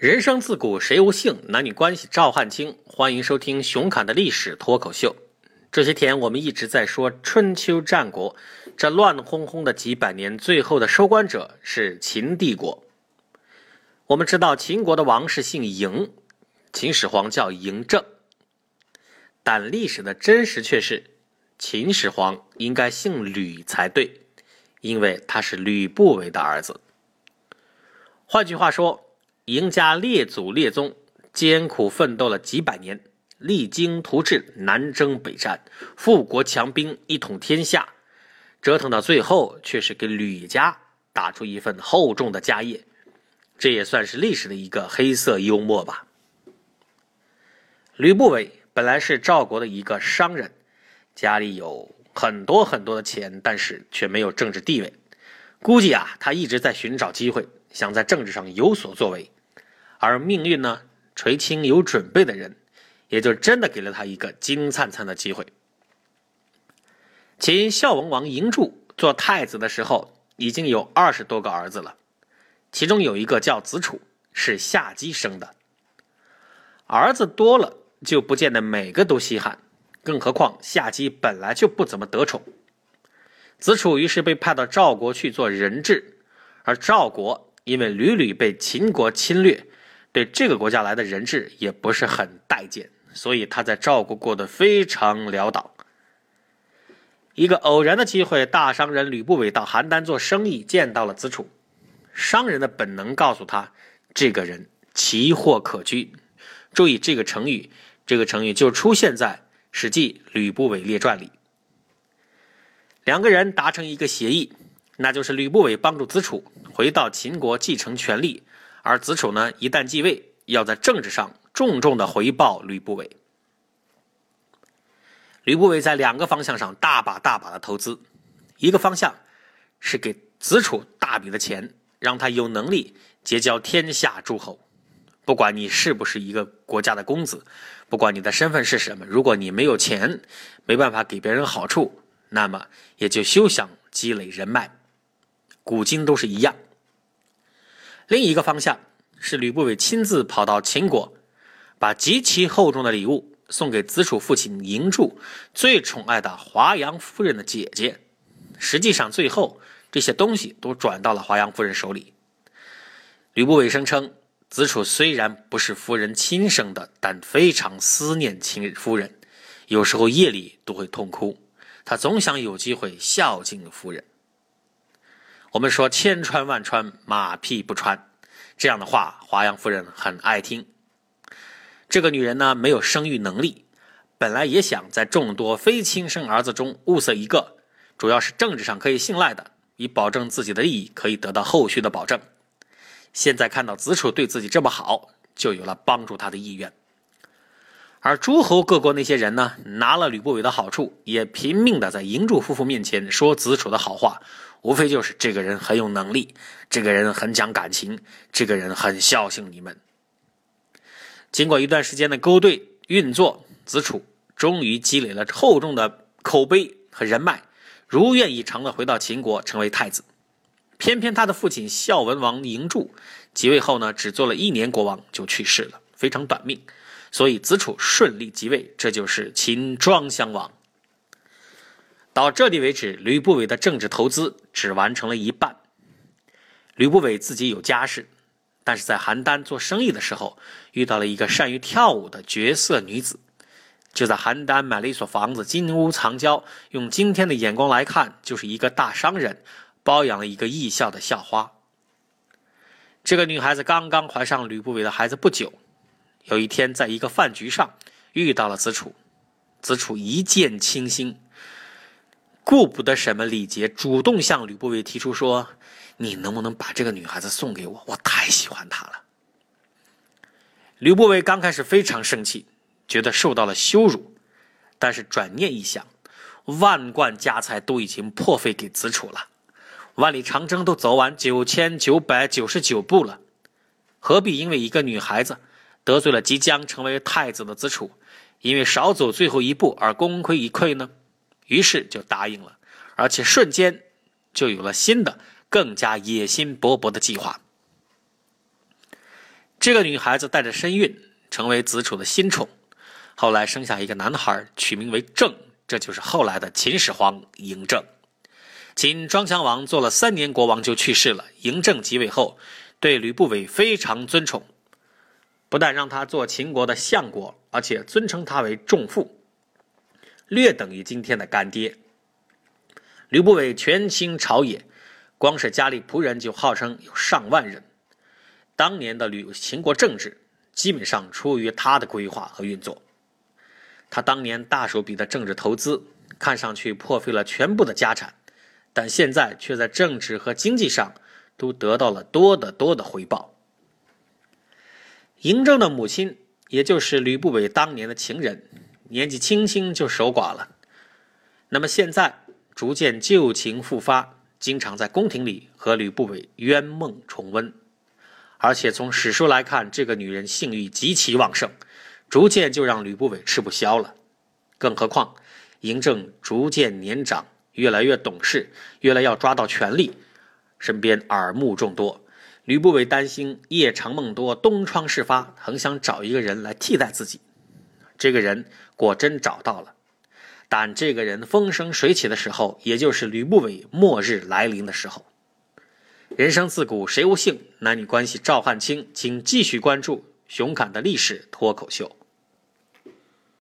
人生自古谁无姓，男女关系赵汉卿。欢迎收听熊侃的历史脱口秀。这些天我们一直在说春秋战国，这乱哄哄的几百年，最后的收官者是秦帝国。我们知道秦国的王是姓嬴，秦始皇叫嬴政，但历史的真实却是秦始皇应该姓吕才对，因为他是吕不韦的儿子。换句话说。赢家列祖列宗艰苦奋斗了几百年，励精图治，南征北战，富国强兵，一统天下，折腾到最后，却是给吕家打出一份厚重的家业，这也算是历史的一个黑色幽默吧。吕不韦本来是赵国的一个商人，家里有很多很多的钱，但是却没有政治地位，估计啊，他一直在寻找机会，想在政治上有所作为。而命运呢，垂青有准备的人，也就真的给了他一个金灿灿的机会。秦孝文王嬴柱做太子的时候，已经有二十多个儿子了，其中有一个叫子楚，是夏姬生的。儿子多了，就不见得每个都稀罕，更何况夏姬本来就不怎么得宠。子楚于是被派到赵国去做人质，而赵国因为屡屡被秦国侵略。对这个国家来的人质也不是很待见，所以他在赵国过得非常潦倒。一个偶然的机会，大商人吕不韦到邯郸做生意，见到了子楚。商人的本能告诉他，这个人奇货可居。注意这个成语，这个成语就出现在《史记·吕不韦列传》里。两个人达成一个协议，那就是吕不韦帮助子楚回到秦国继承权力。而子楚呢，一旦继位，要在政治上重重的回报吕不韦。吕不韦在两个方向上大把大把的投资，一个方向是给子楚大笔的钱，让他有能力结交天下诸侯。不管你是不是一个国家的公子，不管你的身份是什么，如果你没有钱，没办法给别人好处，那么也就休想积累人脉。古今都是一样。另一个方向是吕不韦亲自跑到秦国，把极其厚重的礼物送给子楚父亲嬴柱最宠爱的华阳夫人的姐姐。实际上，最后这些东西都转到了华阳夫人手里。吕不韦声称，子楚虽然不是夫人亲生的，但非常思念亲夫人，有时候夜里都会痛哭。他总想有机会孝敬夫人。我们说千穿万穿，马屁不穿，这样的话，华阳夫人很爱听。这个女人呢，没有生育能力，本来也想在众多非亲生儿子中物色一个，主要是政治上可以信赖的，以保证自己的利益可以得到后续的保证。现在看到子楚对自己这么好，就有了帮助他的意愿。而诸侯各国那些人呢，拿了吕不韦的好处，也拼命的在嬴柱夫妇面前说子楚的好话。无非就是这个人很有能力，这个人很讲感情，这个人很孝敬你们。经过一段时间的勾兑运作，子楚终于积累了厚重的口碑和人脉，如愿以偿的回到秦国成为太子。偏偏他的父亲孝文王嬴柱即位后呢，只做了一年国王就去世了，非常短命，所以子楚顺利即位，这就是秦庄襄王。到这里为止，吕不韦的政治投资只完成了一半。吕不韦自己有家室，但是在邯郸做生意的时候，遇到了一个善于跳舞的绝色女子，就在邯郸买了一所房子，金屋藏娇。用今天的眼光来看，就是一个大商人包养了一个艺校的校花。这个女孩子刚刚怀上吕不韦的孩子不久，有一天在一个饭局上遇到了子楚，子楚一见倾心。顾不得什么礼节，主动向吕不韦提出说：“你能不能把这个女孩子送给我？我太喜欢她了。”吕不韦刚开始非常生气，觉得受到了羞辱，但是转念一想，万贯家财都已经破费给子楚了，万里长征都走完九千九百九十九步了，何必因为一个女孩子得罪了即将成为太子的子楚，因为少走最后一步而功亏一篑呢？于是就答应了，而且瞬间就有了新的、更加野心勃勃的计划。这个女孩子带着身孕，成为子楚的新宠。后来生下一个男孩，取名为郑，这就是后来的秦始皇嬴政。秦庄襄王做了三年国王就去世了，嬴政即位后，对吕不韦非常尊崇，不但让他做秦国的相国，而且尊称他为仲父，略等于今天的干爹。吕不韦权倾朝野，光是家里仆人就号称有上万人。当年的吕秦国政治基本上出于他的规划和运作。他当年大手笔的政治投资，看上去破费了全部的家产，但现在却在政治和经济上都得到了多得多的回报。嬴政的母亲，也就是吕不韦当年的情人，年纪轻轻就守寡了。那么现在逐渐旧情复发，经常在宫廷里和吕不韦冤梦重温。而且从史书来看，这个女人性欲极其旺盛。逐渐就让吕不韦吃不消了，更何况嬴政逐渐年长，越来越懂事，越来要抓到权力，身边耳目众多。吕不韦担心夜长梦多，东窗事发，很想找一个人来替代自己。这个人果真找到了，但这个人风生水起的时候，也就是吕不韦末日来临的时候。人生自古谁无幸？男女关系赵汉卿，请继续关注熊侃的历史脱口秀。